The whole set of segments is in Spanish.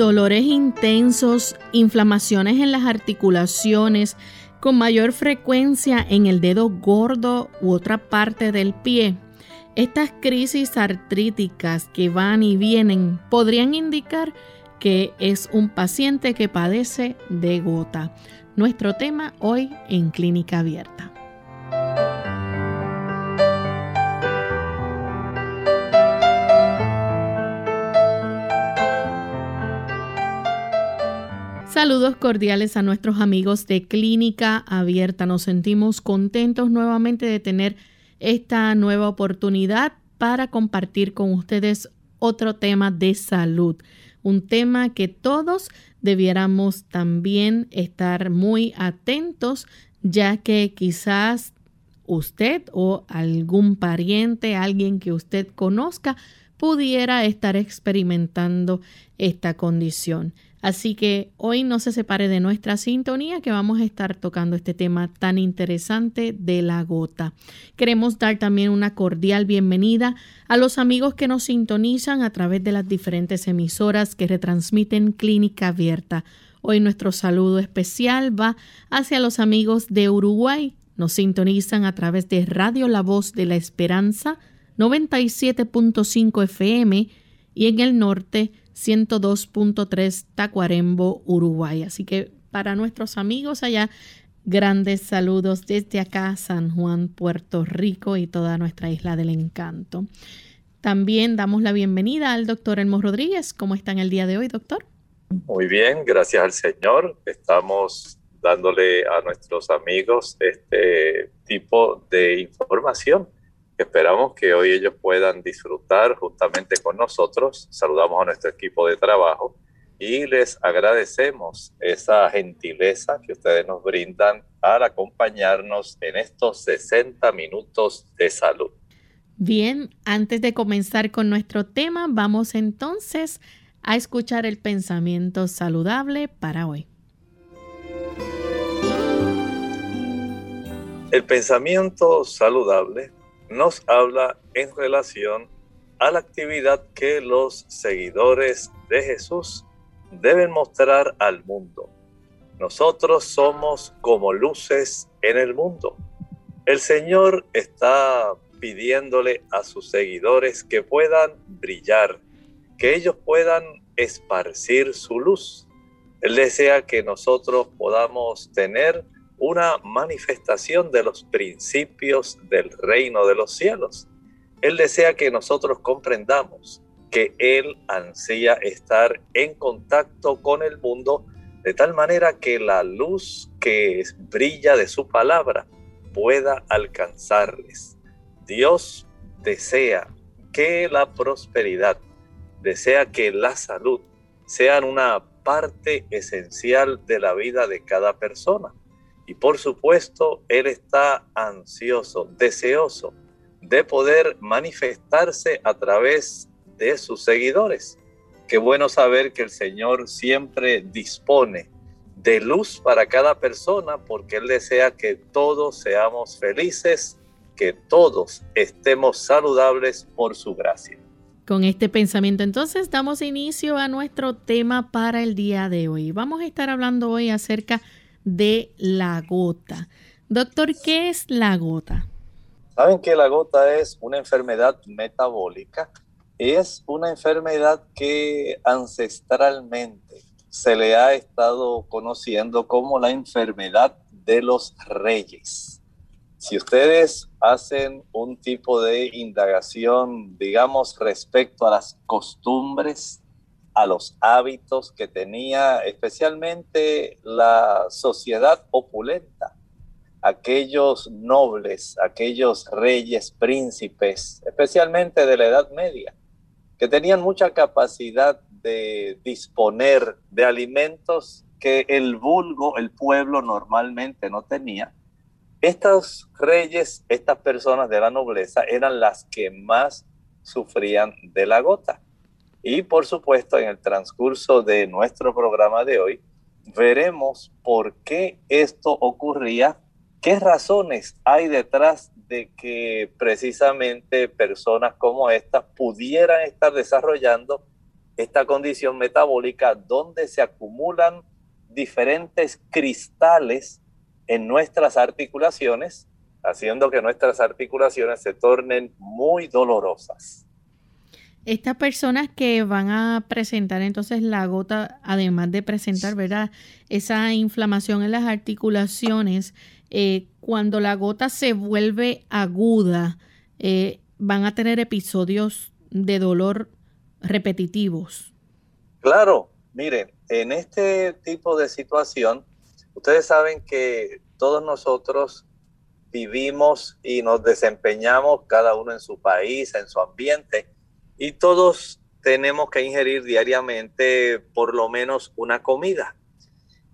Dolores intensos, inflamaciones en las articulaciones, con mayor frecuencia en el dedo gordo u otra parte del pie. Estas crisis artríticas que van y vienen podrían indicar que es un paciente que padece de gota. Nuestro tema hoy en Clínica Abierta. Saludos cordiales a nuestros amigos de Clínica Abierta. Nos sentimos contentos nuevamente de tener esta nueva oportunidad para compartir con ustedes otro tema de salud. Un tema que todos debiéramos también estar muy atentos, ya que quizás usted o algún pariente, alguien que usted conozca, pudiera estar experimentando esta condición. Así que hoy no se separe de nuestra sintonía que vamos a estar tocando este tema tan interesante de la gota. Queremos dar también una cordial bienvenida a los amigos que nos sintonizan a través de las diferentes emisoras que retransmiten Clínica Abierta. Hoy nuestro saludo especial va hacia los amigos de Uruguay. Nos sintonizan a través de Radio La Voz de la Esperanza 97.5 FM y en el norte 102.3 Tacuarembo, Uruguay. Así que para nuestros amigos allá, grandes saludos desde acá, San Juan, Puerto Rico y toda nuestra isla del encanto. También damos la bienvenida al doctor Elmo Rodríguez. ¿Cómo está en el día de hoy, doctor? Muy bien, gracias al Señor. Estamos dándole a nuestros amigos este tipo de información Esperamos que hoy ellos puedan disfrutar justamente con nosotros. Saludamos a nuestro equipo de trabajo y les agradecemos esa gentileza que ustedes nos brindan al acompañarnos en estos 60 minutos de salud. Bien, antes de comenzar con nuestro tema, vamos entonces a escuchar el pensamiento saludable para hoy. El pensamiento saludable nos habla en relación a la actividad que los seguidores de Jesús deben mostrar al mundo. Nosotros somos como luces en el mundo. El Señor está pidiéndole a sus seguidores que puedan brillar, que ellos puedan esparcir su luz. Él desea que nosotros podamos tener una manifestación de los principios del reino de los cielos. Él desea que nosotros comprendamos que Él ansía estar en contacto con el mundo de tal manera que la luz que brilla de su palabra pueda alcanzarles. Dios desea que la prosperidad, desea que la salud sean una parte esencial de la vida de cada persona. Y por supuesto, Él está ansioso, deseoso de poder manifestarse a través de sus seguidores. Qué bueno saber que el Señor siempre dispone de luz para cada persona porque Él desea que todos seamos felices, que todos estemos saludables por su gracia. Con este pensamiento entonces damos inicio a nuestro tema para el día de hoy. Vamos a estar hablando hoy acerca de de la gota. Doctor, ¿qué es la gota? Saben que la gota es una enfermedad metabólica. Es una enfermedad que ancestralmente se le ha estado conociendo como la enfermedad de los reyes. Si ustedes hacen un tipo de indagación, digamos, respecto a las costumbres a los hábitos que tenía especialmente la sociedad opulenta aquellos nobles, aquellos reyes, príncipes, especialmente de la Edad Media, que tenían mucha capacidad de disponer de alimentos que el vulgo, el pueblo normalmente no tenía. Estos reyes, estas personas de la nobleza eran las que más sufrían de la gota. Y por supuesto, en el transcurso de nuestro programa de hoy, veremos por qué esto ocurría, qué razones hay detrás de que precisamente personas como estas pudieran estar desarrollando esta condición metabólica donde se acumulan diferentes cristales en nuestras articulaciones, haciendo que nuestras articulaciones se tornen muy dolorosas. Estas personas que van a presentar entonces la gota, además de presentar, ¿verdad? Esa inflamación en las articulaciones, eh, cuando la gota se vuelve aguda, eh, van a tener episodios de dolor repetitivos. Claro, miren, en este tipo de situación, ustedes saben que todos nosotros vivimos y nos desempeñamos cada uno en su país, en su ambiente, y todos tenemos que ingerir diariamente por lo menos una comida.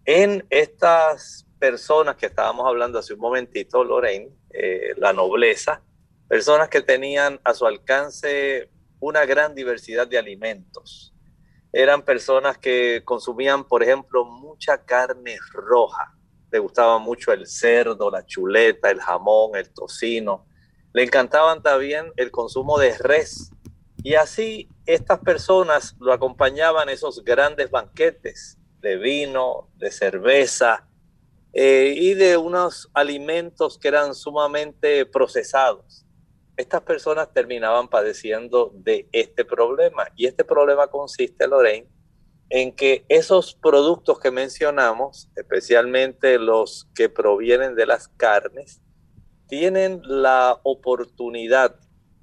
En estas personas que estábamos hablando hace un momentito, Lorraine, eh, la nobleza, personas que tenían a su alcance una gran diversidad de alimentos. Eran personas que consumían, por ejemplo, mucha carne roja. Le gustaba mucho el cerdo, la chuleta, el jamón, el tocino. Le encantaban también el consumo de res y así estas personas lo acompañaban esos grandes banquetes de vino, de cerveza eh, y de unos alimentos que eran sumamente procesados. Estas personas terminaban padeciendo de este problema y este problema consiste, Lorraine, en que esos productos que mencionamos, especialmente los que provienen de las carnes, tienen la oportunidad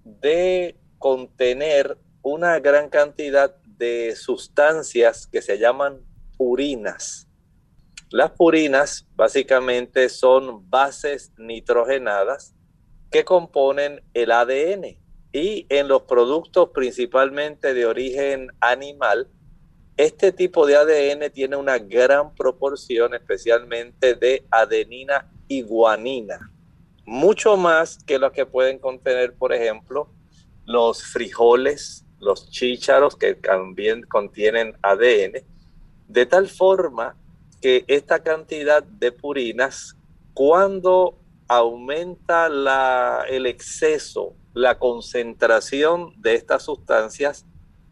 de contener una gran cantidad de sustancias que se llaman purinas. Las purinas básicamente son bases nitrogenadas que componen el ADN y en los productos principalmente de origen animal, este tipo de ADN tiene una gran proporción especialmente de adenina y guanina, mucho más que lo que pueden contener, por ejemplo, los frijoles, los chícharos que también contienen ADN, de tal forma que esta cantidad de purinas, cuando aumenta la, el exceso, la concentración de estas sustancias,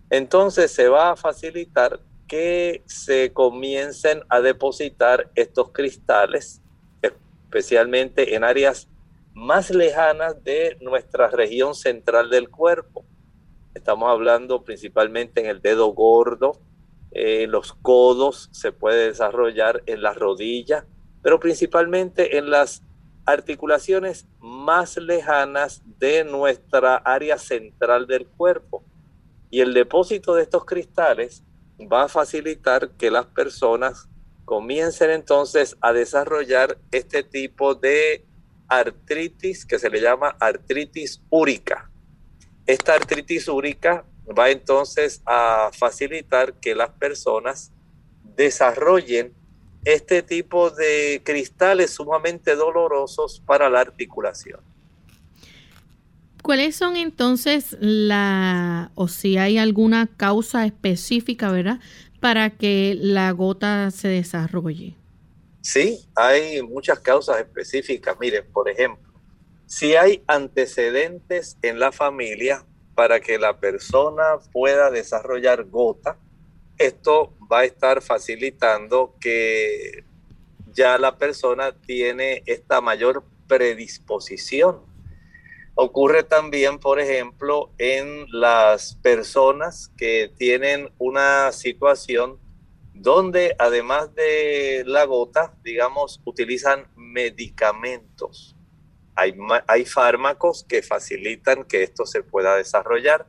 entonces se va a facilitar que se comiencen a depositar estos cristales, especialmente en áreas más lejanas de nuestra región central del cuerpo. Estamos hablando principalmente en el dedo gordo, en los codos, se puede desarrollar en las rodillas, pero principalmente en las articulaciones más lejanas de nuestra área central del cuerpo. Y el depósito de estos cristales va a facilitar que las personas comiencen entonces a desarrollar este tipo de artritis que se le llama artritis úrica. Esta artritis úrica va entonces a facilitar que las personas desarrollen este tipo de cristales sumamente dolorosos para la articulación. ¿Cuáles son entonces la, o si hay alguna causa específica, verdad, para que la gota se desarrolle? Sí, hay muchas causas específicas. Miren, por ejemplo, si hay antecedentes en la familia para que la persona pueda desarrollar gota, esto va a estar facilitando que ya la persona tiene esta mayor predisposición. Ocurre también, por ejemplo, en las personas que tienen una situación donde además de la gota, digamos, utilizan medicamentos. Hay, hay, fármacos que facilitan que esto se pueda desarrollar.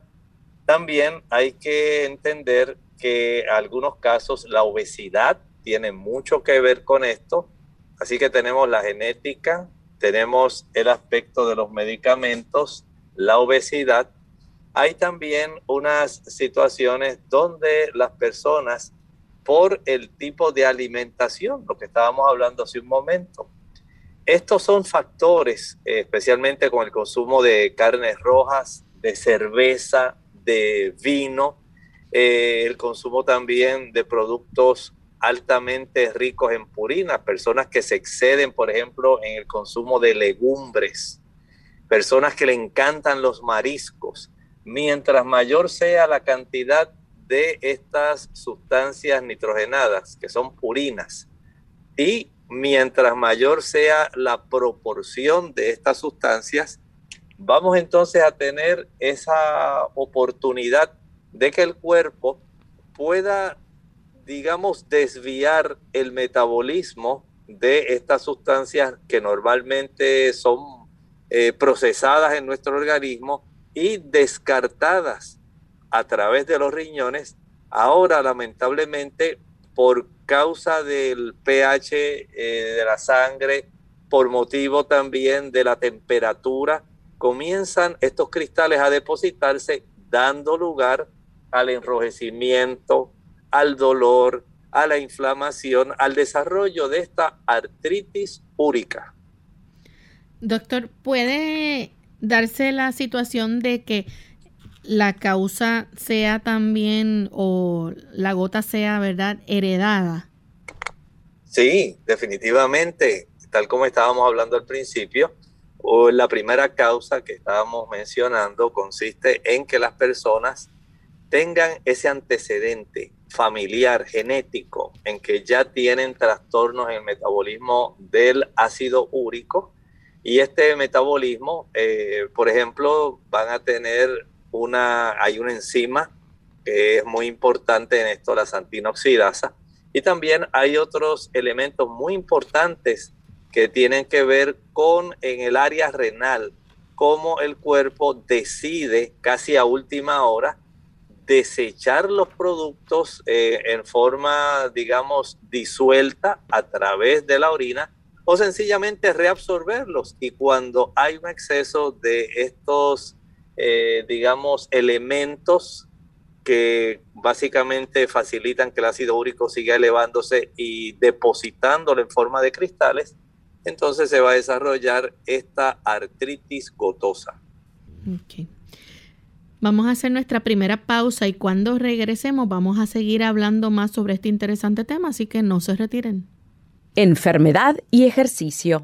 También hay que entender que en algunos casos la obesidad tiene mucho que ver con esto. Así que tenemos la genética, tenemos el aspecto de los medicamentos, la obesidad. Hay también unas situaciones donde las personas, por el tipo de alimentación, lo que estábamos hablando hace un momento, estos son factores, especialmente con el consumo de carnes rojas, de cerveza, de vino, eh, el consumo también de productos altamente ricos en purinas, personas que se exceden, por ejemplo, en el consumo de legumbres, personas que le encantan los mariscos. Mientras mayor sea la cantidad de estas sustancias nitrogenadas, que son purinas, y mientras mayor sea la proporción de estas sustancias, vamos entonces a tener esa oportunidad de que el cuerpo pueda digamos, desviar el metabolismo de estas sustancias que normalmente son eh, procesadas en nuestro organismo y descartadas a través de los riñones. Ahora, lamentablemente, por causa del pH eh, de la sangre, por motivo también de la temperatura, comienzan estos cristales a depositarse, dando lugar al enrojecimiento, al dolor, a la inflamación, al desarrollo de esta artritis úrica. Doctor, ¿puede darse la situación de que la causa sea también o la gota sea, ¿verdad?, heredada. Sí, definitivamente, tal como estábamos hablando al principio, o la primera causa que estábamos mencionando consiste en que las personas tengan ese antecedente familiar, genético, en que ya tienen trastornos en el metabolismo del ácido úrico. Y este metabolismo, eh, por ejemplo, van a tener una, hay una enzima que es muy importante en esto, la santinoxidasa. Y también hay otros elementos muy importantes que tienen que ver con en el área renal, cómo el cuerpo decide casi a última hora desechar los productos eh, en forma, digamos, disuelta a través de la orina o sencillamente reabsorberlos. Y cuando hay un exceso de estos, eh, digamos, elementos que básicamente facilitan que el ácido úrico siga elevándose y depositándolo en forma de cristales, entonces se va a desarrollar esta artritis gotosa. Vamos a hacer nuestra primera pausa y cuando regresemos vamos a seguir hablando más sobre este interesante tema, así que no se retiren. Enfermedad y ejercicio.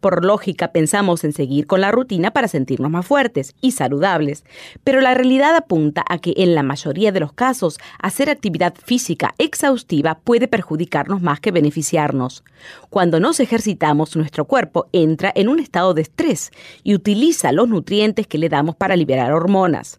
Por lógica pensamos en seguir con la rutina para sentirnos más fuertes y saludables, pero la realidad apunta a que en la mayoría de los casos hacer actividad física exhaustiva puede perjudicarnos más que beneficiarnos. Cuando nos ejercitamos, nuestro cuerpo entra en un estado de estrés y utiliza los nutrientes que le damos para liberar hormonas.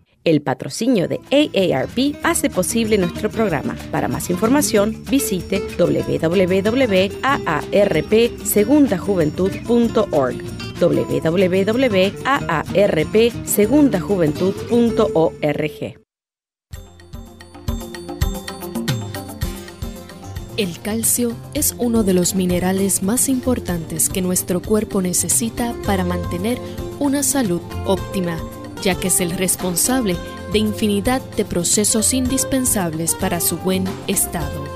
El patrocinio de AARP hace posible nuestro programa. Para más información, visite www.aarpsegundajuventud.org www.aarpsegundajuventud.org El calcio es uno de los minerales más importantes que nuestro cuerpo necesita para mantener una salud óptima ya que es el responsable de infinidad de procesos indispensables para su buen estado.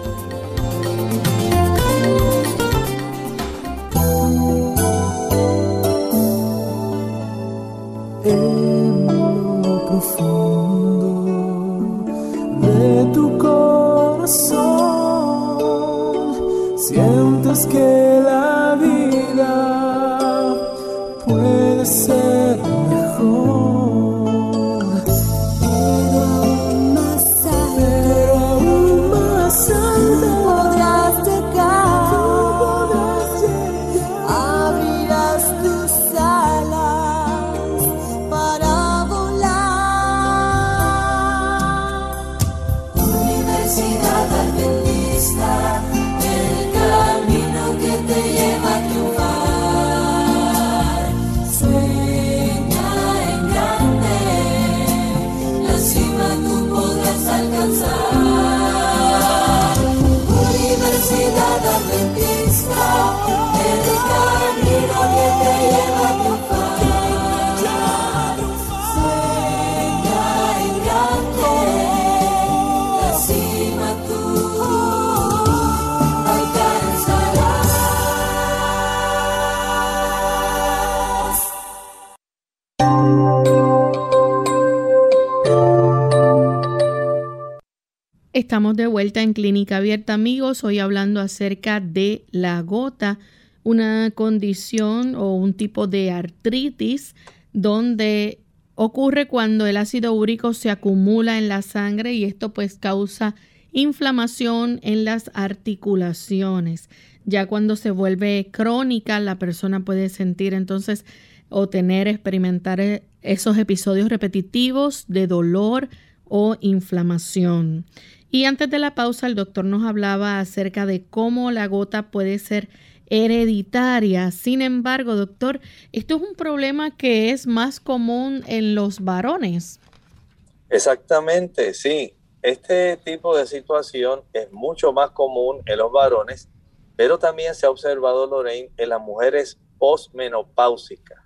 Estamos de vuelta en Clínica Abierta, amigos. Hoy hablando acerca de la gota, una condición o un tipo de artritis donde ocurre cuando el ácido úrico se acumula en la sangre y esto pues causa inflamación en las articulaciones. Ya cuando se vuelve crónica, la persona puede sentir entonces o tener, experimentar eh, esos episodios repetitivos de dolor o inflamación. Y antes de la pausa, el doctor nos hablaba acerca de cómo la gota puede ser hereditaria. Sin embargo, doctor, esto es un problema que es más común en los varones. Exactamente, sí. Este tipo de situación es mucho más común en los varones, pero también se ha observado, Lorraine, en las mujeres postmenopáusicas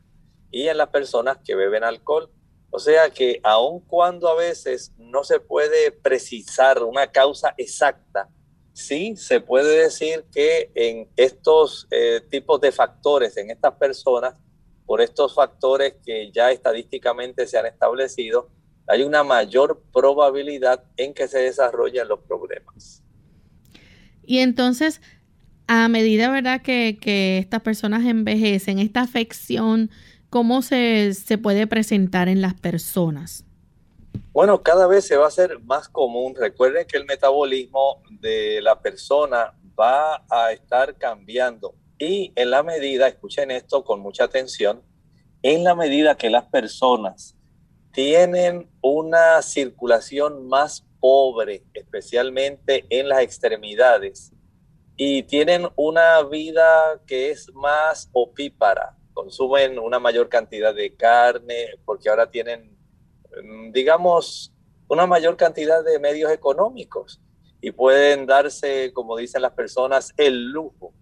y en las personas que beben alcohol. O sea que aun cuando a veces no se puede precisar una causa exacta, sí se puede decir que en estos eh, tipos de factores, en estas personas, por estos factores que ya estadísticamente se han establecido, hay una mayor probabilidad en que se desarrollen los problemas. Y entonces, a medida, ¿verdad?, que, que estas personas envejecen, esta afección ¿Cómo se, puede presentar en las personas? Bueno, cada vez se va a hacer más común. Recuerden que el metabolismo de la persona va a estar cambiando y en la medida, escuchen esto con mucha atención, en la medida que las personas tienen una circulación más pobre, especialmente en las extremidades, y tienen una vida que es más opípara, consumen una mayor cantidad de carne, porque ahora tienen, mm, digamos, una mayor cantidad de medios económicos y pueden darse, como dicen las personas, el lujo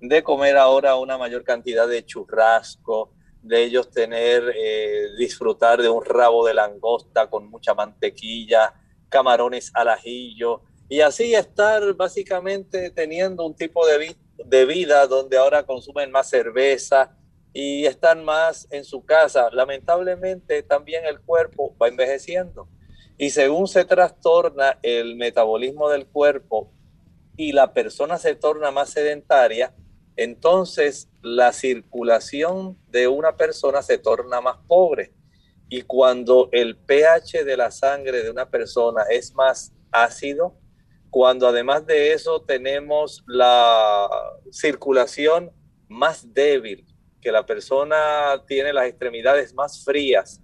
de comer ahora una mayor cantidad de churrasco, de ellos tener, eh, disfrutar de un rabo de langosta con mucha mantequilla, camarones al ajillo, y así estar básicamente teniendo un tipo de, de vida donde ahora consumen más cerveza, y están más en su casa. Lamentablemente también el cuerpo va envejeciendo y según se trastorna el metabolismo del cuerpo y la persona se torna más sedentaria, entonces la circulación de una persona se torna más pobre. Y cuando el pH de la sangre de una persona es más ácido, cuando además de eso tenemos la circulación más débil, que la persona tiene las extremidades más frías,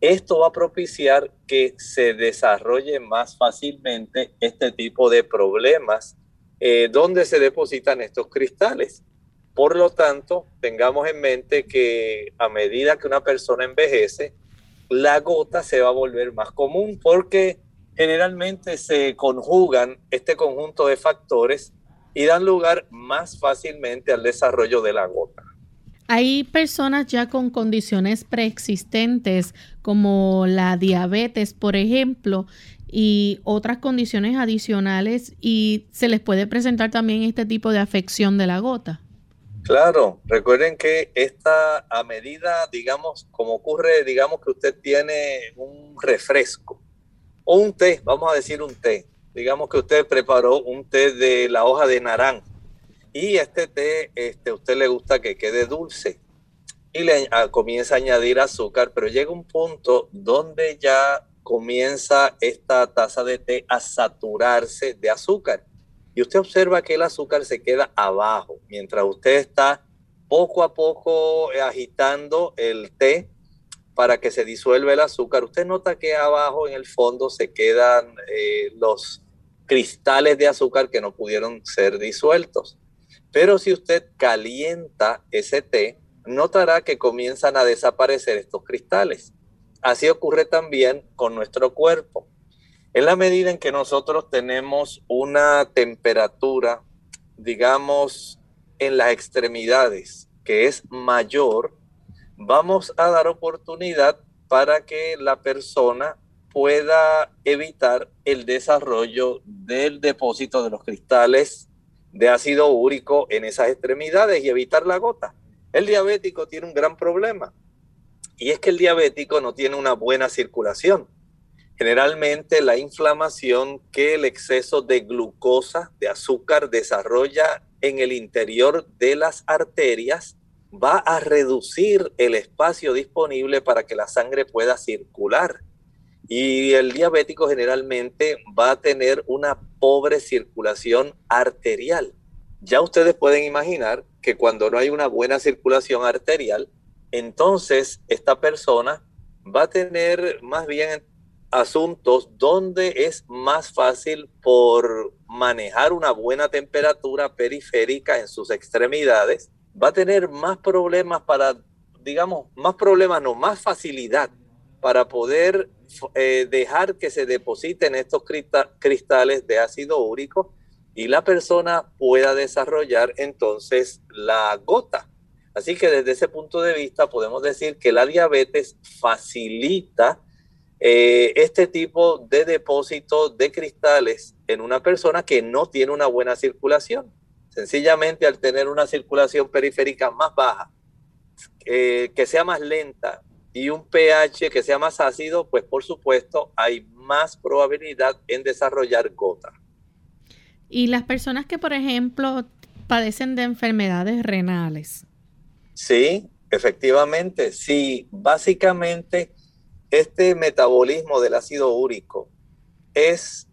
esto va a propiciar que se desarrolle más fácilmente este tipo de problemas eh, donde se depositan estos cristales. Por lo tanto, tengamos en mente que a medida que una persona envejece, la gota se va a volver más común porque generalmente se conjugan este conjunto de factores y dan lugar más fácilmente al desarrollo de la gota. Hay personas ya con condiciones preexistentes como la diabetes, por ejemplo, y otras condiciones adicionales y se les puede presentar también este tipo de afección de la gota. Claro, recuerden que esta a medida, digamos, como ocurre, digamos que usted tiene un refresco o un té, vamos a decir un té, digamos que usted preparó un té de la hoja de naranja y este té, este, usted le gusta que quede dulce y le comienza a añadir azúcar, pero llega un punto donde ya comienza esta taza de té a saturarse de azúcar. Y usted observa que el azúcar se queda abajo, mientras usted está poco a poco agitando el té para que se disuelva el azúcar. Usted nota que abajo en el fondo se quedan eh, los cristales de azúcar que no pudieron ser disueltos. Pero si usted calienta ese té, notará que comienzan a desaparecer estos cristales. Así ocurre también con nuestro cuerpo. En la medida en que nosotros tenemos una temperatura, digamos, en las extremidades, que es mayor, vamos a dar oportunidad para que la persona pueda evitar el desarrollo del depósito de los cristales de ácido úrico en esas extremidades y evitar la gota. El diabético tiene un gran problema y es que el diabético no tiene una buena circulación. Generalmente la inflamación que el exceso de glucosa, de azúcar, desarrolla en el interior de las arterias va a reducir el espacio disponible para que la sangre pueda circular. Y el diabético generalmente va a tener una pobre circulación arterial. Ya ustedes pueden imaginar que cuando no hay una buena circulación arterial, entonces esta persona va a tener más bien asuntos donde es más fácil por manejar una buena temperatura periférica en sus extremidades, va a tener más problemas para, digamos, más problemas, no, más facilidad para poder eh, dejar que se depositen estos cristales de ácido úrico y la persona pueda desarrollar entonces la gota. Así que desde ese punto de vista podemos decir que la diabetes facilita eh, este tipo de depósito de cristales en una persona que no tiene una buena circulación. Sencillamente al tener una circulación periférica más baja, eh, que sea más lenta y un pH que sea más ácido, pues por supuesto hay más probabilidad en desarrollar gota. Y las personas que, por ejemplo, padecen de enfermedades renales. Sí, efectivamente, sí. Básicamente, este metabolismo del ácido úrico es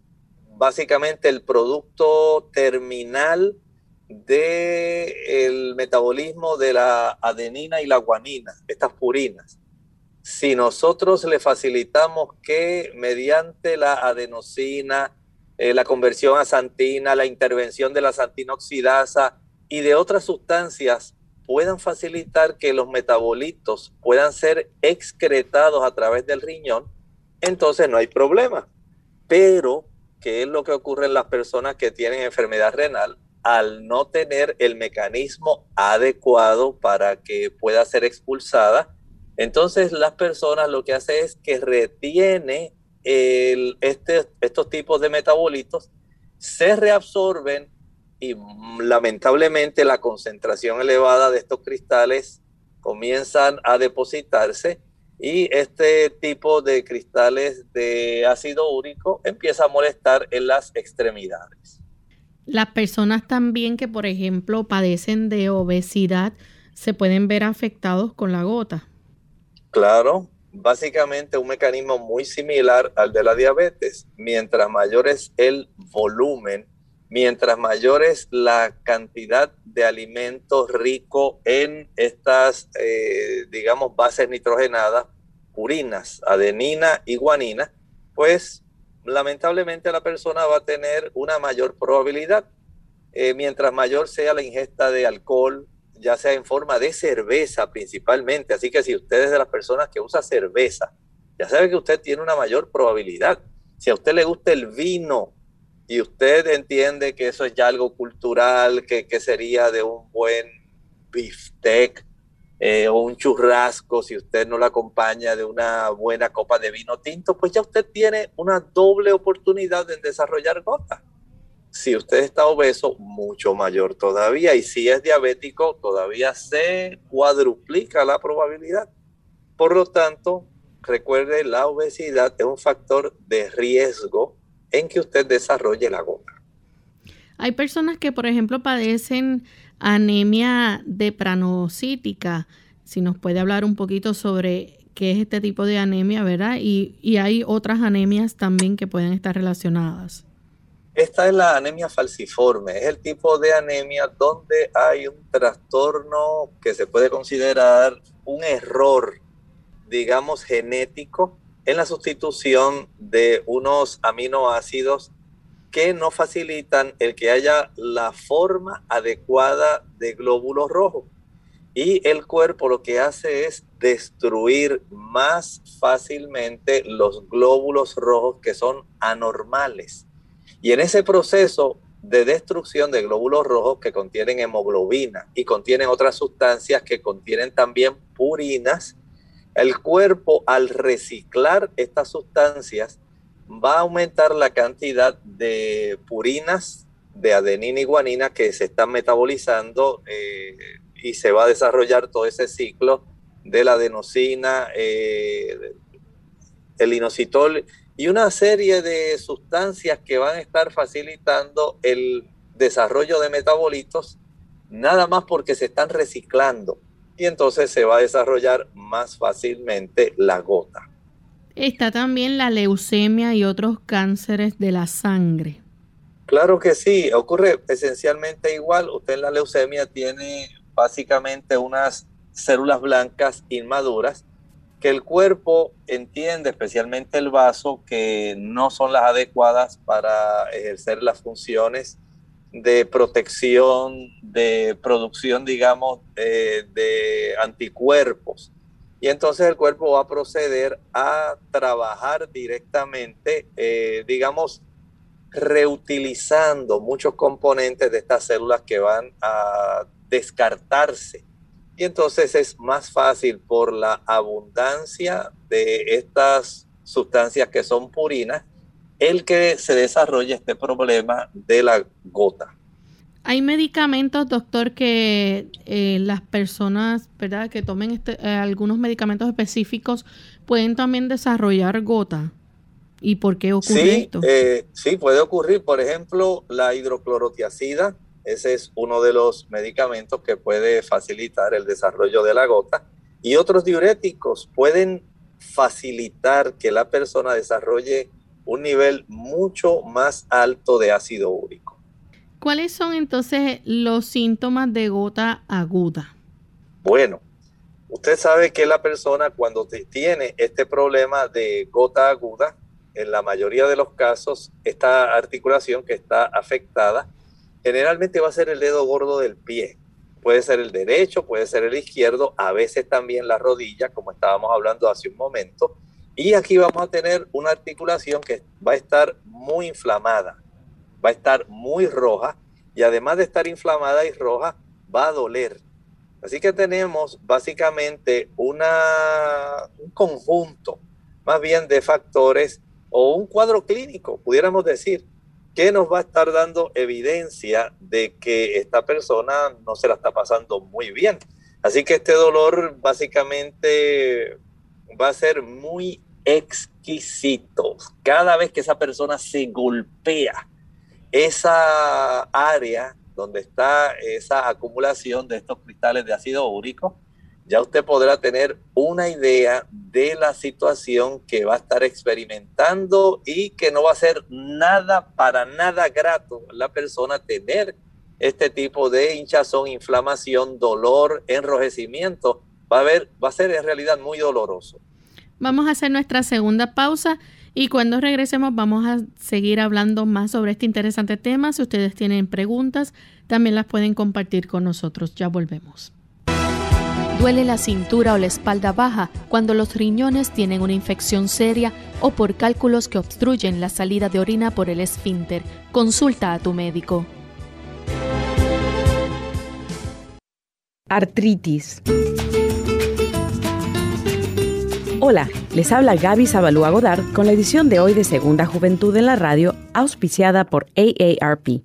básicamente el producto terminal del metabolismo de la adenina y la guanina, estas purinas. Si nosotros le facilitamos que mediante la adenosina, eh, la conversión a santina, la intervención de la santina oxidasa y de otras sustancias puedan facilitar que los metabolitos puedan ser excretados a través del riñón, entonces no hay problema. Pero, ¿qué es lo que ocurre en las personas que tienen enfermedad renal? Al no tener el mecanismo adecuado para que pueda ser expulsada, entonces las personas lo que hace es que retiene este, estos tipos de metabolitos se reabsorben y lamentablemente la concentración elevada de estos cristales comienzan a depositarse y este tipo de cristales de ácido úrico empieza a molestar en las extremidades. Las personas también que, por ejemplo, padecen de obesidad, se pueden ver afectados con la gota. Claro, básicamente un mecanismo muy similar al de la diabetes. Mientras mayor es el volumen, mientras mayor es la cantidad de alimentos ricos en estas, eh, digamos, bases nitrogenadas, purinas, adenina y guanina, pues lamentablemente la persona va a tener una mayor probabilidad. Eh, mientras mayor sea la ingesta de alcohol, ya sea en forma de cerveza principalmente. Así que si usted es de las personas que usa cerveza, ya sabe que usted tiene una mayor probabilidad. Si a usted le gusta el vino y usted entiende que eso es ya algo cultural, que, sería de un buen beefsteak eh, o un churrasco, si usted no lo acompaña de una buena copa de vino tinto, pues ya usted tiene una doble oportunidad en desarrollar gota. Si usted está obeso, mucho mayor todavía. Y si es diabético, todavía se cuadruplica la probabilidad. Por lo tanto, recuerde, la obesidad es un factor de riesgo en que usted desarrolle la gota. Hay personas que, por ejemplo, padecen anemia de pranocítica. Si nos puede hablar un poquito sobre qué es este tipo de anemia, ¿verdad? Y hay otras anemias también que pueden estar relacionadas. Esta es la anemia falciforme, es el tipo de anemia donde hay un trastorno que se puede considerar un error, digamos, genético en la sustitución de unos aminoácidos que no facilitan el que haya la forma adecuada de glóbulos rojos. Y el cuerpo lo que hace es destruir más fácilmente los glóbulos rojos que son anormales. Y en ese proceso de destrucción de glóbulos rojos que contienen hemoglobina y contienen otras sustancias que contienen también purinas, el cuerpo al reciclar estas sustancias va a aumentar la cantidad de purinas, de adenina y guanina que se están metabolizando eh, y se va a desarrollar todo ese ciclo de la adenosina, eh, el inositol y una serie de sustancias que van a estar facilitando el desarrollo de metabolitos, nada más porque se están reciclando. Y entonces se va a desarrollar más fácilmente la gota. Está también la leucemia y otros cánceres de la sangre. Claro que sí, ocurre esencialmente igual. Usted en la leucemia tiene básicamente unas células blancas inmaduras que el cuerpo entiende, especialmente el vaso, que no son las adecuadas para ejercer las funciones de protección, de producción, digamos, de anticuerpos. Y entonces el cuerpo va a proceder a trabajar directamente, eh, digamos, reutilizando muchos componentes de estas células que van a descartarse. Y entonces es más fácil por la abundancia de estas sustancias que son purinas, el que se desarrolle este problema de la gota. Hay medicamentos, doctor, que eh, las personas, ¿verdad?, que tomen este, eh, algunos medicamentos específicos pueden también desarrollar gota. ¿Y por qué ocurre sí, esto? Eh, sí, puede ocurrir. Por ejemplo, la hidroclorotiacida, ese es uno de los medicamentos que puede facilitar el desarrollo de la gota. Y otros diuréticos pueden facilitar que la persona desarrolle un nivel mucho más alto de ácido úrico. ¿Cuáles son entonces los síntomas de gota aguda? Bueno, usted sabe que la persona cuando tiene este problema de gota aguda, en la mayoría de los casos, esta articulación que está afectada, generalmente va a ser el dedo gordo del pie. Puede ser el derecho, puede ser el izquierdo, a veces también la rodilla, como estábamos hablando hace un momento. Y aquí vamos a tener una articulación que va a estar muy inflamada va a estar muy roja y además de estar inflamada y roja, va a doler. Así que tenemos básicamente una, un conjunto más bien de factores o un cuadro clínico, pudiéramos decir, que nos va a estar dando evidencia de que esta persona no se la está pasando muy bien. Así que este dolor básicamente va a ser muy exquisito. Cada vez que esa persona se golpea esa área donde está esa acumulación de estos cristales de ácido úrico, ya usted podrá tener una idea de la situación que va a estar experimentando y que no va a ser nada, para nada grato la persona tener este tipo de hinchazón, inflamación, dolor, enrojecimiento. Va a, va a ser en realidad muy doloroso. Vamos a hacer nuestra segunda pausa y cuando regresemos vamos a seguir hablando más sobre este interesante tema. Si ustedes tienen preguntas, también las pueden compartir con nosotros. Ya volvemos. Duele la cintura o la espalda baja cuando los riñones tienen una infección seria o por cálculos que obstruyen la salida de orina por el esfínter. Consulta a tu médico. Artritis. Hola, les habla Gaby Zabalúa Godard con la edición de hoy de Segunda Juventud en la Radio, auspiciada por AARP.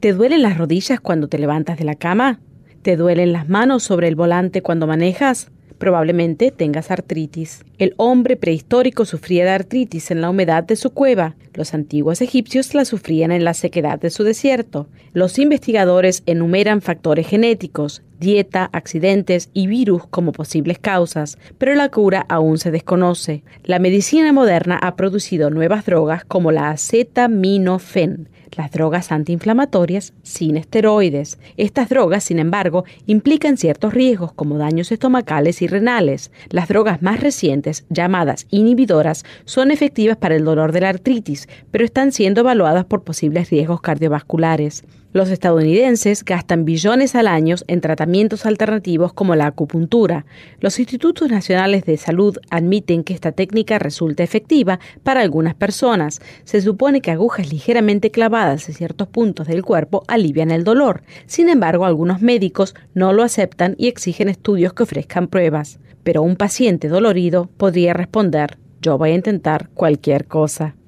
¿Te duelen las rodillas cuando te levantas de la cama? ¿Te duelen las manos sobre el volante cuando manejas? Probablemente tengas artritis. El hombre prehistórico sufría de artritis en la humedad de su cueva. Los antiguos egipcios la sufrían en la sequedad de su desierto. Los investigadores enumeran factores genéticos, dieta, accidentes y virus como posibles causas, pero la cura aún se desconoce. La medicina moderna ha producido nuevas drogas como la acetaminofén, las drogas antiinflamatorias sin esteroides. Estas drogas, sin embargo, implican ciertos riesgos como daños estomacales y renales. Las drogas más recientes, llamadas inhibidoras, son efectivas para el dolor de la artritis, pero están siendo evaluadas por posibles riesgos cardiovasculares. Los estadounidenses gastan billones al año en tratamientos alternativos como la acupuntura. Los institutos nacionales de salud admiten que esta técnica resulta efectiva para algunas personas. Se supone que agujas ligeramente clavadas en ciertos puntos del cuerpo alivian el dolor. Sin embargo, algunos médicos no lo aceptan y exigen estudios que ofrezcan pruebas. Pero un paciente dolorido podría responder, yo voy a intentar cualquier cosa.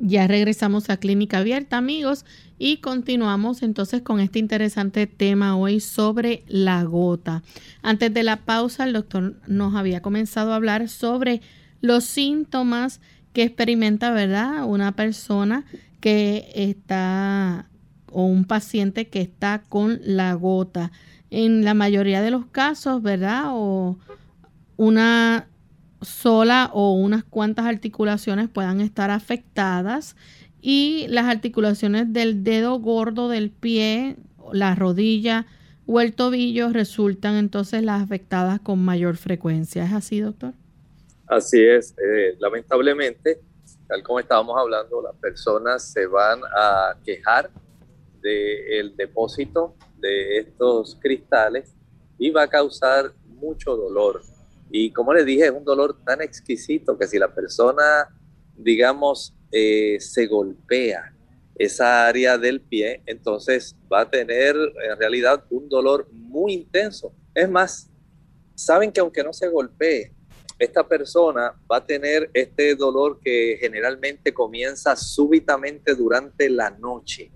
Ya regresamos a Clínica Abierta, amigos, y continuamos entonces con este interesante tema hoy sobre la gota. Antes de la pausa, el doctor nos había comenzado a hablar sobre los síntomas que experimenta, ¿verdad? Una persona que está o un paciente que está con la gota. En la mayoría de los casos, ¿verdad? O una sola o unas cuantas articulaciones puedan estar afectadas y las articulaciones del dedo gordo del pie, la rodilla o el tobillo resultan entonces las afectadas con mayor frecuencia. ¿Es así, doctor? Así es. Eh, lamentablemente, tal como estábamos hablando, las personas se van a quejar del depósito de estos cristales y va a causar mucho dolor y como les dije, es un dolor tan exquisito que si la persona, digamos, eh, se golpea esa área del pie, entonces va a tener en realidad un dolor muy intenso. Es más, saben que aunque no se golpee, esta persona va a tener este dolor que generalmente comienza súbitamente durante la noche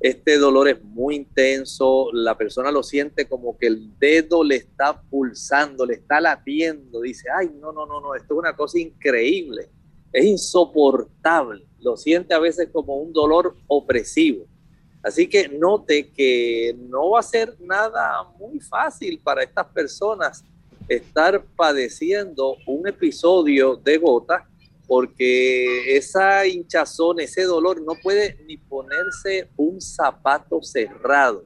este dolor es muy intenso, la persona lo siente como que el dedo le está pulsando, le está latiendo, dice, ay, no, no, no, no, esto es una cosa increíble, es insoportable, lo siente a veces como un dolor opresivo. Así que note que no va a ser nada muy fácil para estas personas estar padeciendo un episodio de gota porque esa hinchazón, ese dolor, no puede ni ponerse un zapato cerrado.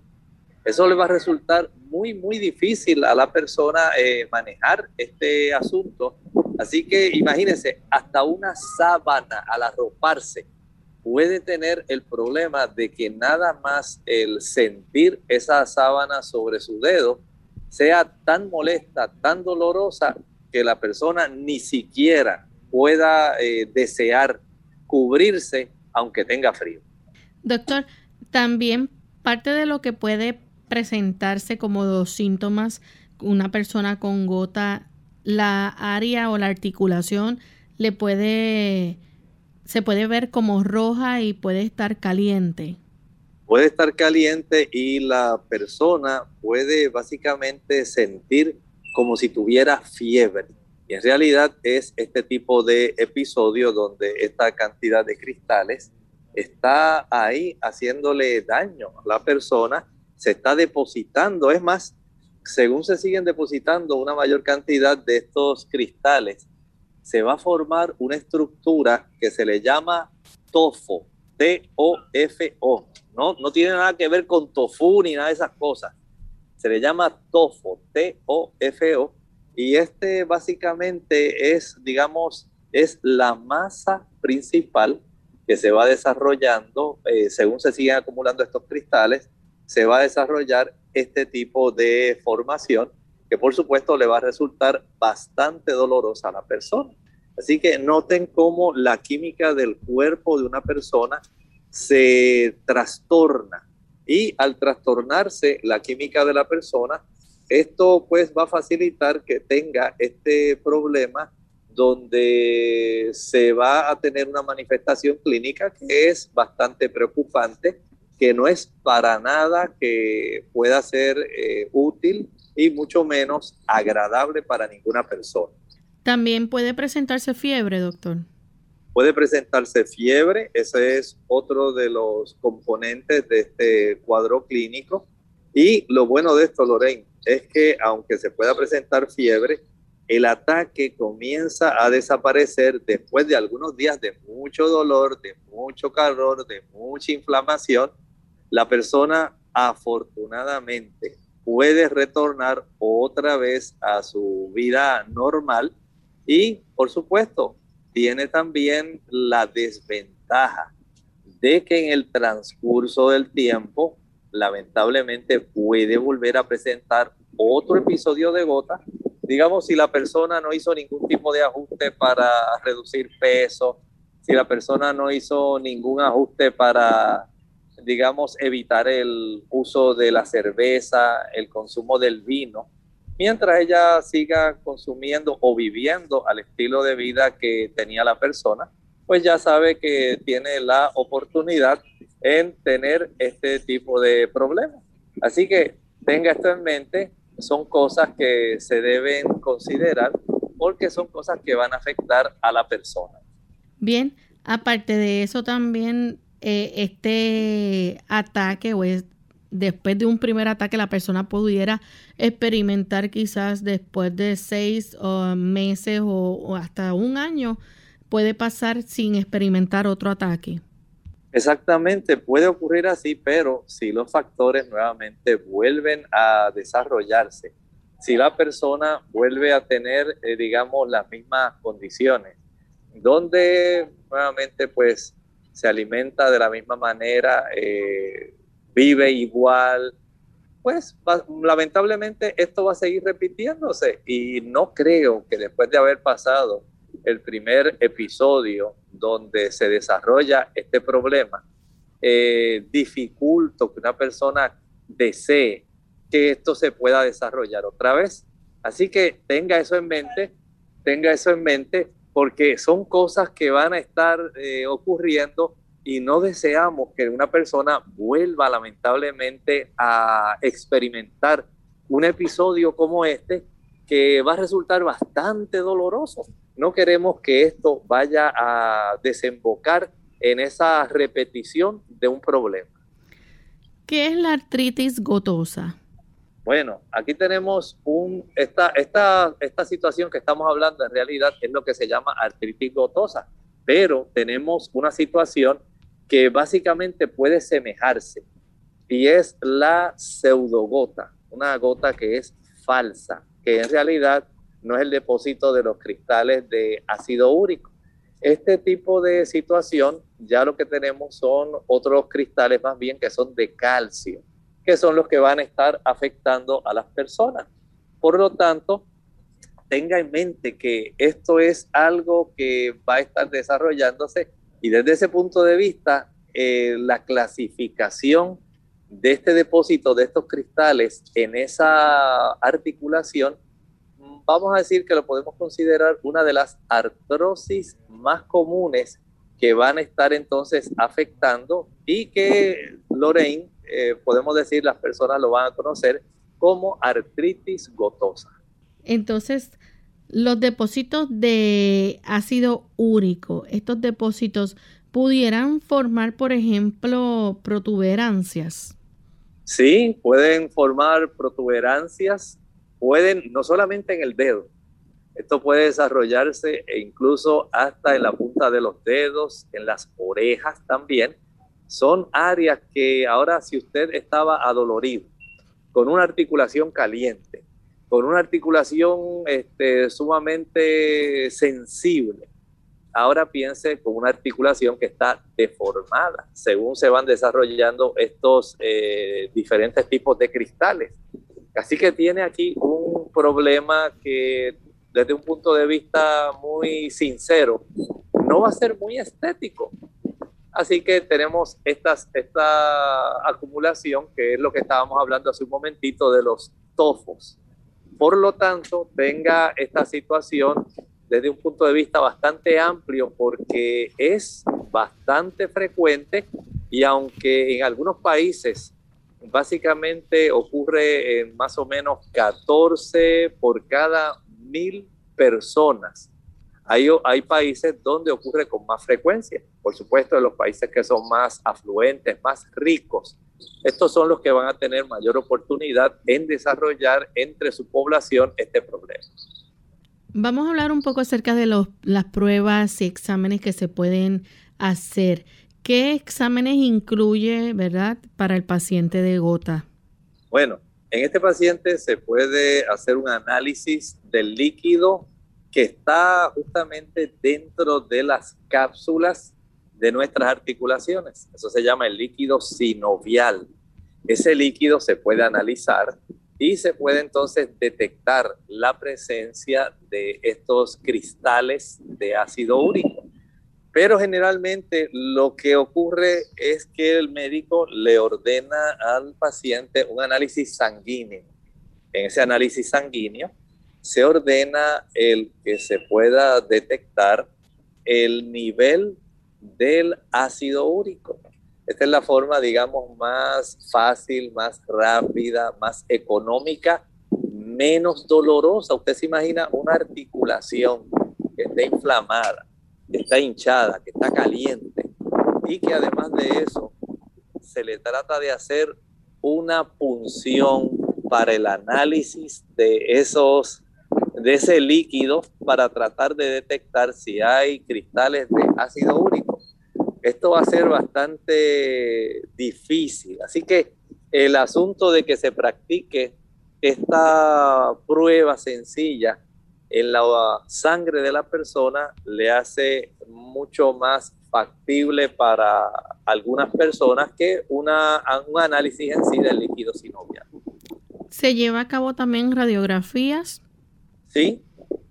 Eso le va a resultar muy, muy difícil a la persona eh, manejar este asunto. Así que imagínense, hasta una sábana al arroparse puede tener el problema de que nada más el sentir esa sábana sobre su dedo sea tan molesta, tan dolorosa, que la persona ni siquiera pueda eh, desear cubrirse aunque tenga frío. Doctor, también parte de lo que puede presentarse como dos síntomas, una persona con gota, la área o la articulación le puede, se puede ver como roja y puede estar caliente. Puede estar caliente y la persona puede básicamente sentir como si tuviera fiebre. En realidad es este tipo de episodio donde esta cantidad de cristales está ahí haciéndole daño a la persona, se está depositando. Es más, según se siguen depositando una mayor cantidad de estos cristales, se va a formar una estructura que se le llama TOFO, T-O-F-O. No, no tiene nada que ver con tofu ni nada de esas cosas. Se le llama TOFO, T-O-F-O. Y este básicamente es, digamos, es la masa principal que se va desarrollando eh, según se siguen acumulando estos cristales, se va a desarrollar este tipo de formación que por supuesto le va a resultar bastante dolorosa a la persona. Así que noten cómo la química del cuerpo de una persona se trastorna y al trastornarse la química de la persona, esto pues va a facilitar que tenga este problema donde se va a tener una manifestación clínica que es bastante preocupante, que no es para nada que pueda ser eh, útil y mucho menos agradable para ninguna persona. También puede presentarse fiebre, doctor. Puede presentarse fiebre, ese es otro de los componentes de este cuadro clínico. Y lo bueno de esto, Lorraine, es que aunque se pueda presentar fiebre, el ataque comienza a desaparecer después de algunos días de mucho dolor, de mucho calor, de mucha inflamación. La persona afortunadamente puede retornar otra vez a su vida normal y, por supuesto, tiene también la desventaja de que en el transcurso del tiempo, lamentablemente, puede volver a presentar otro episodio de gota. Digamos, si la persona no hizo ningún tipo de ajuste para reducir peso, si la persona no hizo ningún ajuste para digamos, evitar el uso de la cerveza, el consumo del vino, mientras ella siga consumiendo o viviendo al estilo de vida que tenía la persona, pues ya sabe que tiene la oportunidad en tener este tipo de problemas. Así que tenga esto en mente, son cosas que se deben considerar porque son cosas que van a afectar a la persona. Bien, aparte de eso también eh, este ataque o es después de un primer ataque la persona pudiera experimentar quizás después de seis meses o, hasta un año puede pasar sin experimentar otro ataque. Exactamente, puede ocurrir así, pero si los factores nuevamente vuelven a desarrollarse, si la persona vuelve a tener, eh, digamos, las mismas condiciones, donde nuevamente pues se alimenta de la misma manera, eh, vive igual, pues lamentablemente esto va a seguir repitiéndose y no creo que después de haber pasado el primer episodio donde se desarrolla este problema, eh, dificulto que una persona desee que esto se pueda desarrollar otra vez. Así que tenga eso en mente, tenga eso en mente porque son cosas que van a estar eh, ocurriendo y no deseamos que una persona vuelva lamentablemente a experimentar un episodio como este que va a resultar bastante doloroso. No queremos que esto vaya a desembocar en esa repetición de un problema. ¿Qué es la artritis gotosa? Bueno, aquí tenemos un, esta, esta, esta situación que estamos hablando en realidad es lo que se llama artritis gotosa, pero tenemos una situación que básicamente puede semejarse y es la pseudogota, una gota que es falsa, que en realidad no es el depósito de los cristales de ácido úrico. Este tipo de situación ya lo que tenemos son otros cristales más bien que son de calcio que son los que van a estar afectando a las personas. Por lo tanto, tenga en mente que esto es algo que va a estar desarrollándose y desde ese punto de vista, eh, la clasificación de este depósito de estos cristales en esa articulación, vamos a decir que lo podemos considerar una de las artrosis más comunes que van a estar entonces afectando y que Lorraine eh, podemos decir, las personas lo van a conocer como artritis gotosa. Entonces, los depósitos de ácido úrico, estos depósitos pudieran formar, por ejemplo, protuberancias. Sí, pueden formar protuberancias, pueden no solamente en el dedo, Esto puede desarrollarse e incluso hasta en la punta de los dedos, en las orejas también. Son áreas que ahora si usted estaba adolorido, con una articulación caliente, con una articulación este, sumamente sensible, ahora piense con una articulación que está deformada según se van desarrollando estos eh, diferentes tipos de cristales. Así que tiene aquí un problema que desde un punto de vista muy sincero no va a ser muy estético. Así que tenemos estas, esta acumulación que es lo que estábamos hablando hace un momentito de los tofos. Por lo tanto, tenga esta situación desde un punto de vista bastante amplio porque es bastante frecuente y aunque en algunos países básicamente ocurre en más o menos 14 por cada mil personas, hay, países donde ocurre con más frecuencia. Por supuesto, los países que son más afluentes, más ricos, estos son los que van a tener mayor oportunidad en desarrollar entre su población este problema. Vamos a hablar un poco acerca de los, las pruebas y exámenes que se pueden hacer. ¿Qué exámenes incluye, verdad, para el paciente de gota? Bueno, en este paciente se puede hacer un análisis del líquido que está justamente dentro de las cápsulas de nuestras articulaciones. Eso se llama el líquido sinovial. Ese líquido se puede analizar y se puede entonces detectar la presencia de estos cristales de ácido úrico. Pero generalmente lo que ocurre es que el médico le ordena al paciente un análisis sanguíneo. En ese análisis sanguíneo se ordena el que se pueda detectar el nivel del ácido úrico. Esta es la forma, digamos, más fácil, más rápida, más económica, menos dolorosa. Usted se imagina una articulación que está inflamada, está hinchada, que está caliente y que además de eso se le trata de hacer una punción para el análisis de esos de ese líquido para tratar de detectar si hay cristales de ácido úrico esto va a ser bastante difícil. Así que el asunto de que se practique esta prueba sencilla en la sangre de la persona le hace mucho más factible para algunas personas que una, un análisis en sí del líquido sinovial. ¿Se lleva a cabo también radiografías? Sí,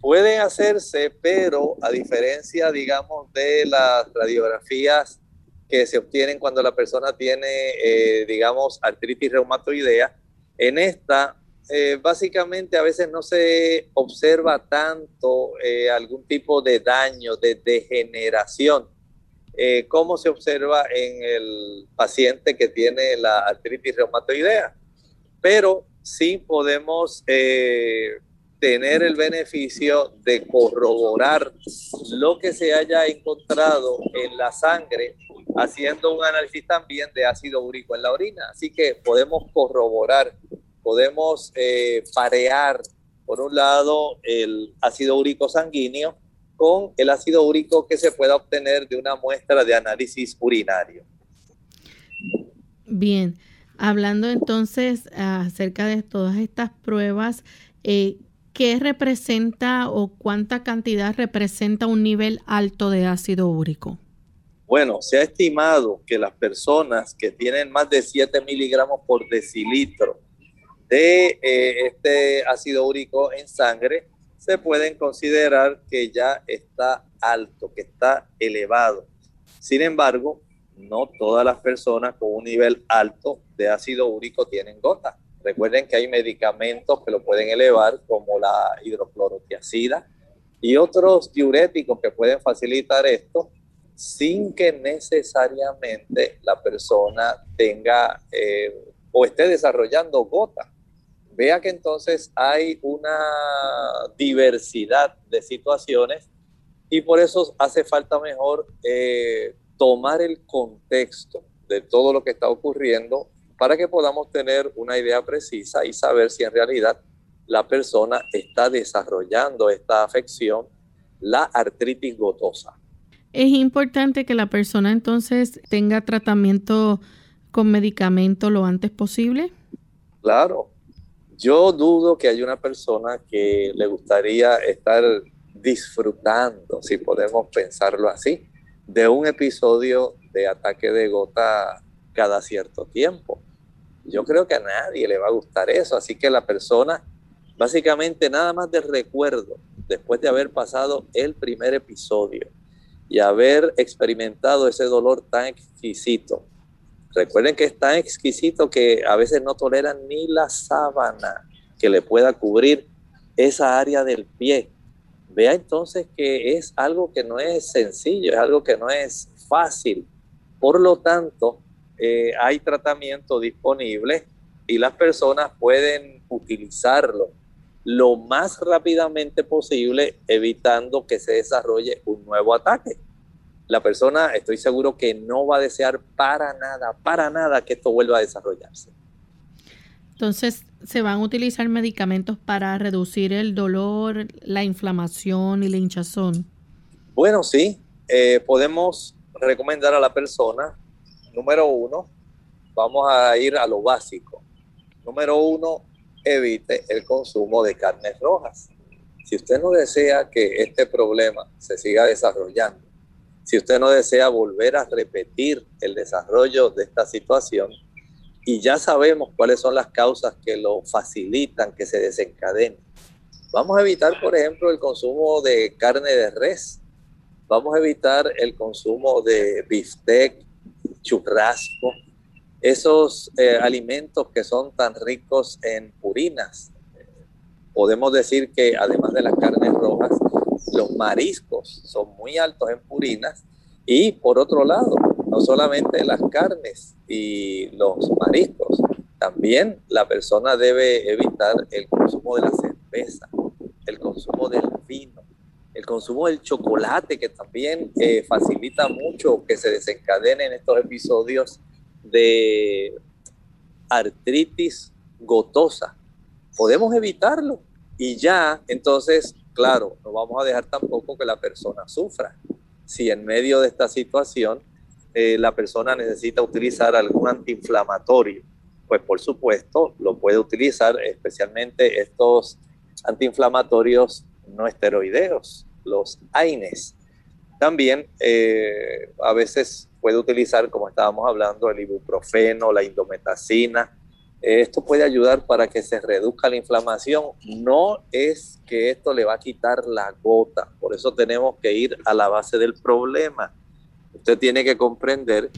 Pueden hacerse, pero a diferencia, digamos, de las radiografías que se obtienen cuando la persona tiene, eh, digamos, artritis reumatoidea, en esta eh, básicamente a veces no se observa tanto eh, algún tipo de daño, de degeneración, como se observa en el paciente que tiene la artritis reumatoidea. Pero sí podemos tener el beneficio de corroborar lo que se haya encontrado en la sangre haciendo un análisis también de ácido úrico en la orina. Así que podemos corroborar, podemos eh, parear, por un lado, el ácido úrico sanguíneo con el ácido úrico que se pueda obtener de una muestra de análisis urinario. Bien, hablando entonces acerca de todas estas pruebas, eh, ¿qué representa o cuánta cantidad representa un nivel alto de ácido úrico? Bueno, se ha estimado que las personas que tienen más de 7 miligramos por decilitro de eh, este ácido úrico en sangre, se pueden considerar que ya está alto, que está elevado. Sin embargo, no todas las personas con un nivel alto de ácido úrico tienen gota. Recuerden que hay medicamentos que lo pueden elevar, como la hidroclorotiazida y otros diuréticos que pueden facilitar esto sin que necesariamente la persona tenga eh, o esté desarrollando gota. Vea que entonces hay una diversidad de situaciones y por eso hace falta mejor eh, tomar el contexto de todo lo que está ocurriendo para que podamos tener una idea precisa y saber si en realidad la persona está desarrollando esta afección, la artritis gotosa. Es importante que la persona entonces tenga tratamiento con medicamento lo antes posible. Claro, yo dudo que haya una persona que le gustaría estar disfrutando, si podemos pensarlo así, de un episodio de ataque de gota cada cierto tiempo. Yo creo que a nadie le va a gustar eso, así que la persona, básicamente nada más de recuerdo, después de haber pasado el primer episodio y haber experimentado ese dolor tan exquisito. Recuerden que es tan exquisito que a veces no toleran ni la sábana que le pueda cubrir esa área del pie. Vea entonces que es algo que no es sencillo, es algo que no es fácil. Por lo tanto, eh, hay tratamiento disponible y las personas pueden utilizarlo lo más rápidamente posible, evitando que se desarrolle un nuevo ataque. La persona, estoy seguro que no va a desear para nada, para nada que esto vuelva a desarrollarse. Entonces, ¿se van a utilizar medicamentos para reducir el dolor, la inflamación y la hinchazón? Bueno, sí, eh, podemos recomendar a la persona, número uno, vamos a ir a lo básico. Número uno, evite el consumo de carnes rojas. Si usted no desea que este problema se siga desarrollando, si usted no desea volver a repetir el desarrollo de esta situación, y ya sabemos cuáles son las causas que lo facilitan, que se desencadenen. Vamos a evitar, por ejemplo, el consumo de carne de res. Vamos a evitar el consumo de bistec, churrasco, esos eh, alimentos que son tan ricos en purinas. Podemos decir que además de las carnes rojas, los mariscos son muy altos en purinas y por otro lado, no solamente las carnes y los mariscos, también la persona debe evitar el consumo de la cerveza, el consumo del vino, el consumo del chocolate, que también eh, facilita mucho que se desencadenen estos episodios de artritis gotosa. Podemos evitarlo y ya, entonces, claro, no vamos a dejar tampoco que la persona sufra. Si en medio de esta situación eh, la persona necesita utilizar algún antiinflamatorio, pues por supuesto lo puede utilizar, especialmente estos antiinflamatorios no esteroideos, los AINES. También eh, a veces puede utilizar, como estábamos hablando, el ibuprofeno, la indometacina. Esto puede ayudar para que se reduzca la inflamación. No es que esto le va a quitar la gota. Por eso tenemos que ir a la base del problema. Usted tiene que comprender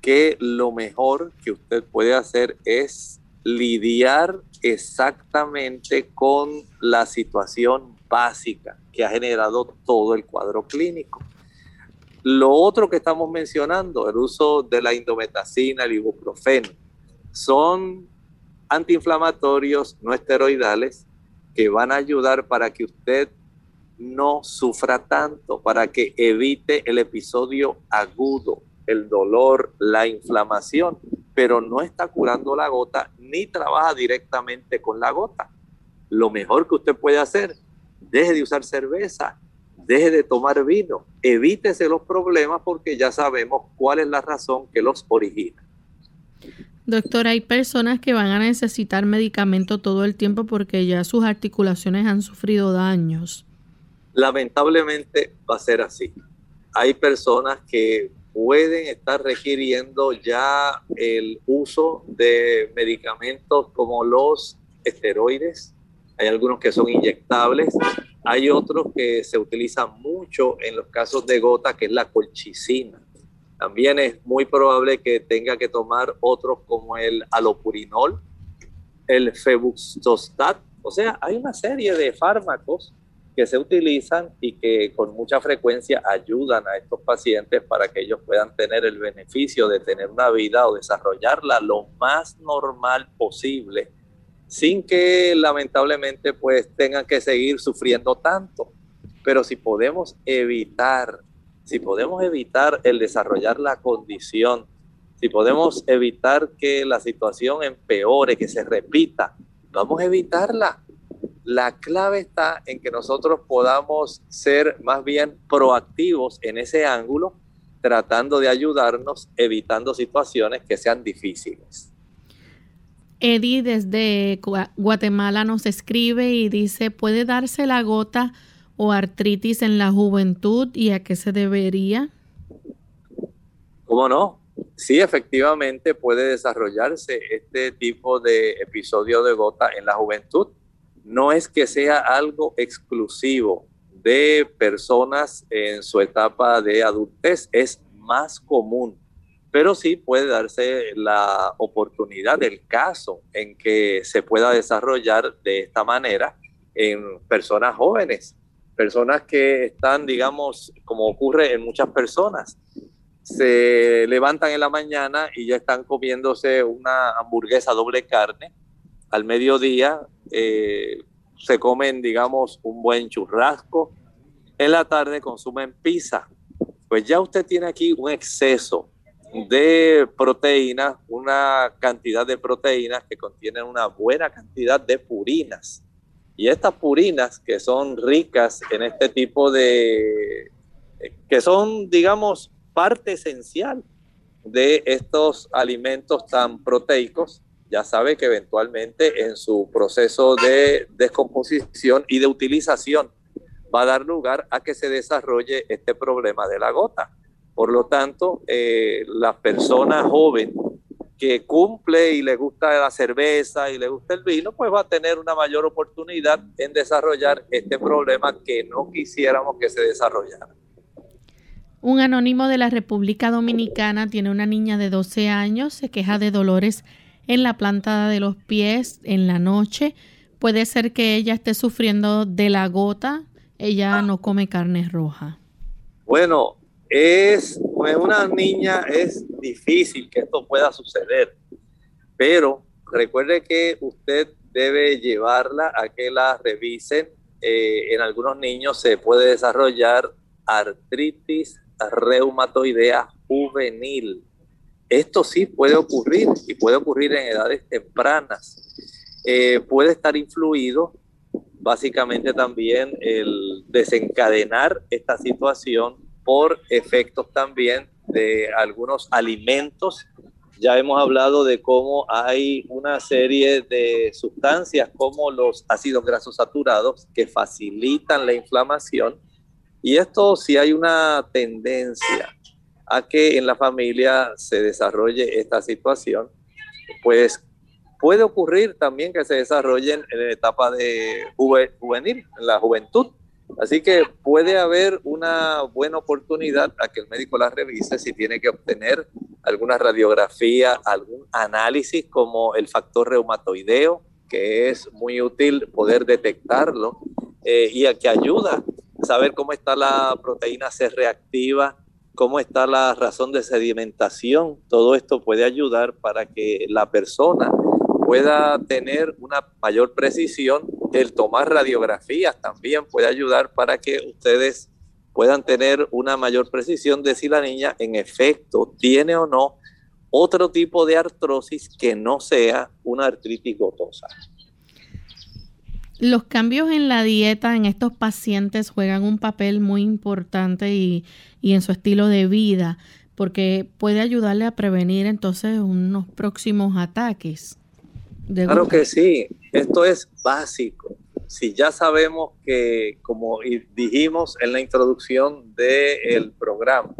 que lo mejor que usted puede hacer es lidiar exactamente con la situación básica que ha generado todo el cuadro clínico. Lo otro que estamos mencionando, el uso de la indometacina, el ibuprofeno, son antiinflamatorios no esteroidales que van a ayudar para que usted no sufra tanto, para que evite el episodio agudo, el dolor, la inflamación, pero no está curando la gota ni trabaja directamente con la gota. Lo mejor que usted puede hacer, deje de usar cerveza, deje de tomar vino, evítese los problemas porque ya sabemos cuál es la razón que los origina. Doctor, hay personas que van a necesitar medicamento todo el tiempo porque ya sus articulaciones han sufrido daños. Lamentablemente va a ser así. Hay personas que pueden estar requiriendo ya el uso de medicamentos como los esteroides, hay algunos que son inyectables, hay otros que se utilizan mucho en los casos de gota, que es la colchicina. También es muy probable que tenga que tomar otros como el alopurinol, el febuxostat. O sea, hay una serie de fármacos que se utilizan y que con mucha frecuencia ayudan a estos pacientes para que ellos puedan tener el beneficio de tener una vida o desarrollarla lo más normal posible sin que lamentablemente pues tengan que seguir sufriendo tanto. Pero si podemos evitar, si podemos evitar el desarrollar la condición, si podemos evitar que la situación empeore, que se repita, vamos a evitarla. La clave está en que nosotros podamos ser más bien proactivos en ese ángulo, tratando de ayudarnos, evitando situaciones que sean difíciles. Eddie desde Guatemala nos escribe y dice, ¿puede darse la gota o artritis en la juventud y a qué se debería? ¿Cómo no? Sí, efectivamente puede desarrollarse este tipo de episodio de gota en la juventud. No es que sea algo exclusivo de personas en su etapa de adultez, es más común pero sí puede darse la oportunidad del caso en que se pueda desarrollar de esta manera en personas jóvenes, personas que están, digamos, como ocurre en muchas personas, se levantan en la mañana y ya están comiéndose una hamburguesa doble carne, al mediodía eh, se comen, digamos, un buen churrasco, en la tarde consumen pizza, pues ya usted tiene aquí un exceso de proteínas, una cantidad de proteínas que contienen una buena cantidad de purinas. Y estas purinas que son ricas en este tipo de, que son, digamos, parte esencial de estos alimentos tan proteicos, ya sabe que eventualmente en su proceso de descomposición y de utilización va a dar lugar a que se desarrolle este problema de la gota. Por lo tanto, eh, la persona joven que cumple y le gusta la cerveza y le gusta el vino, pues va a tener una mayor oportunidad en desarrollar este problema que no quisiéramos que se desarrollara. Un anónimo de la República Dominicana tiene una niña de 12 años, se queja de dolores en la planta de los pies en la noche. Puede ser que ella esté sufriendo de la gota. Ella no come carne roja. Bueno, es pues una niña es difícil que esto pueda suceder, pero recuerde que usted debe llevarla a que la revisen. Eh, en algunos niños se puede desarrollar artritis reumatoidea juvenil. Esto sí puede ocurrir y puede ocurrir en edades tempranas. Eh, puede estar influido básicamente también el desencadenar esta situación por efectos también de algunos alimentos. Ya hemos hablado de cómo hay una serie de sustancias como los ácidos grasos saturados que facilitan la inflamación. Y esto si hay una tendencia a que en la familia se desarrolle esta situación, pues puede ocurrir también que se desarrollen en la etapa de juvenil, en la juventud, Así que puede haber una buena oportunidad a que el médico la revise si tiene que obtener alguna radiografía, algún análisis como el factor reumatoideo, que es muy útil poder detectarlo eh, y a que ayuda a saber cómo está la proteína C reactiva, cómo está la razón de sedimentación. Todo esto puede ayudar para que la persona pueda tener una mayor precisión el tomar radiografías también puede ayudar para que ustedes puedan tener una mayor precisión de si la niña en efecto tiene o no otro tipo de artrosis que no sea una artritis gotosa. Los cambios en la dieta en estos pacientes juegan un papel muy importante y, y en su estilo de vida, porque puede ayudarle a prevenir entonces unos próximos ataques. Claro que sí, esto es básico. Si ya sabemos que, como dijimos en la introducción del programa,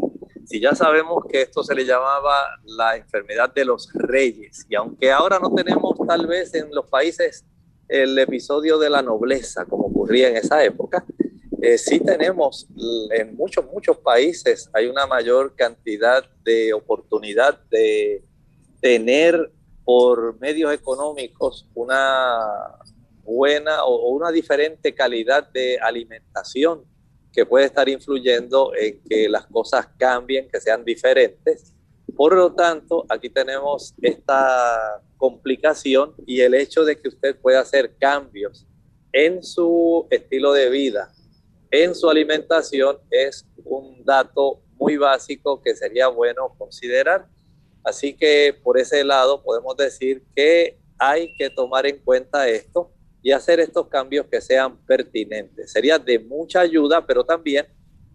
si ya sabemos que esto se le llamaba la enfermedad de los reyes, y aunque ahora no tenemos tal vez en los países el episodio de la nobleza, como ocurría en esa época, eh, sí tenemos en muchos, muchos países hay una mayor cantidad de oportunidad de tener por medios económicos una buena o, una diferente calidad de alimentación que puede estar influyendo en que las cosas cambien, que sean diferentes. Por lo tanto, aquí tenemos esta complicación y el hecho de que usted pueda hacer cambios en su estilo de vida, en su alimentación, es un dato muy básico que sería bueno considerar. Así que por ese lado podemos decir que hay que tomar en cuenta esto y hacer estos cambios que sean pertinentes. Sería de mucha ayuda, pero también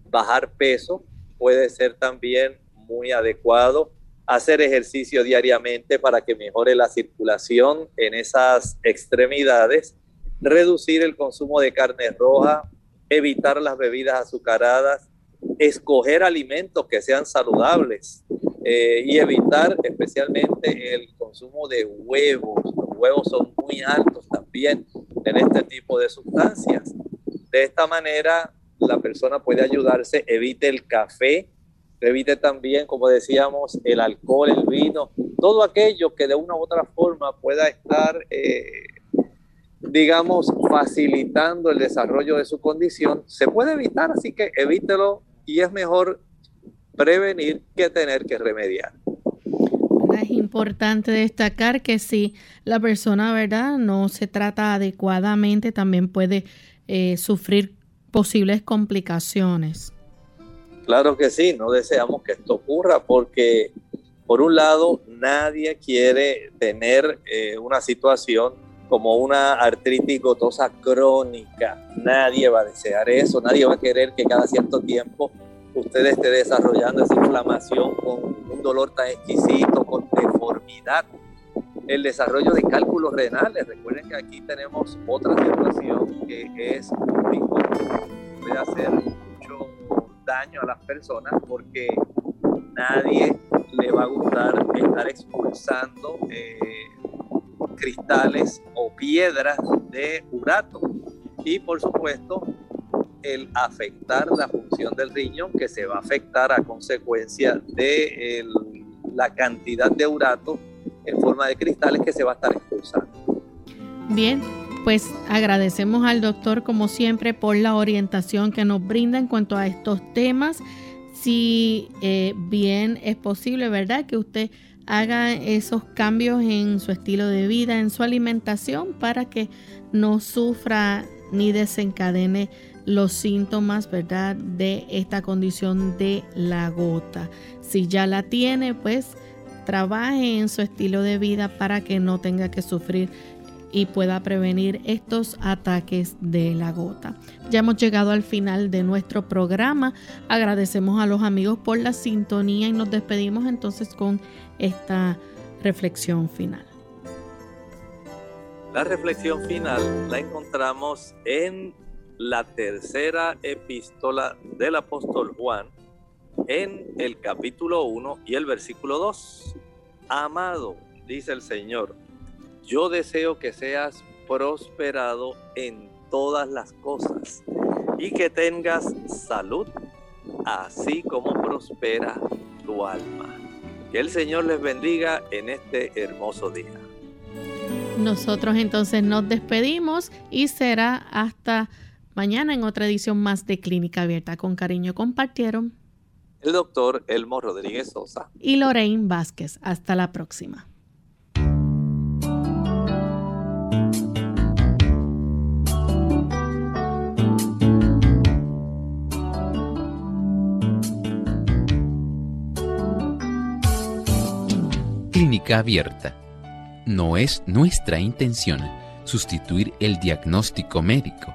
bajar peso puede ser también muy adecuado. Hacer ejercicio diariamente para que mejore la circulación en esas extremidades. Reducir el consumo de carne roja, evitar las bebidas azucaradas, escoger alimentos que sean saludables eh, y evitar especialmente el consumo de huevos. Los huevos son muy altos también en este tipo de sustancias. De esta manera, la persona puede ayudarse, evite el café, evite también, como decíamos, el alcohol, el vino, todo aquello que de una u otra forma pueda estar, eh, digamos, facilitando el desarrollo de su condición, se puede evitar, así que evítelo y es mejor prevenir que tener que remediar. Es importante destacar que si la persona, ¿verdad?, no se trata adecuadamente, también puede eh, sufrir posibles complicaciones. Claro que sí, no deseamos que esto ocurra porque, por un lado, nadie quiere tener eh, una situación como una artritis gotosa crónica. Nadie va a desear eso, nadie va a querer que cada cierto tiempo usted esté desarrollando esa inflamación con un dolor tan exquisito, con deformidad. El desarrollo de cálculos renales, recuerden que aquí tenemos otra situación que es puede hacer mucho daño a las personas porque nadie le va a gustar estar expulsando eh, cristales o piedras de urato. Y por supuesto, el afectar la función del riñón, que se va a afectar a consecuencia de la cantidad de urato en forma de cristales que se va a estar expulsando. Bien, pues agradecemos al doctor como siempre por la orientación que nos brinda en cuanto a estos temas. Si eh, bien es posible, ¿verdad? Que usted haga esos cambios en su estilo de vida, en su alimentación, para que no sufra ni desencadene los síntomas, ¿verdad?, de esta condición de la gota. Si ya la tiene, pues trabaje en su estilo de vida para que no tenga que sufrir y pueda prevenir estos ataques de la gota. Ya hemos llegado al final de nuestro programa. Agradecemos a los amigos por la sintonía y nos despedimos entonces con esta reflexión final. La reflexión final la encontramos en la tercera epístola del apóstol Juan en el capítulo 1 y el versículo 2. Amado, dice el Señor, yo deseo que seas prosperado en todas las cosas y que tengas salud, así como prospera tu alma. Que el Señor les bendiga en este hermoso día. Nosotros entonces nos despedimos y será hasta Mañana en otra edición más de Clínica Abierta. Con cariño compartieron el doctor Elmo Rodríguez Sosa y Lorraine Vázquez. Hasta la próxima. Clínica Abierta. No es nuestra intención sustituir el diagnóstico médico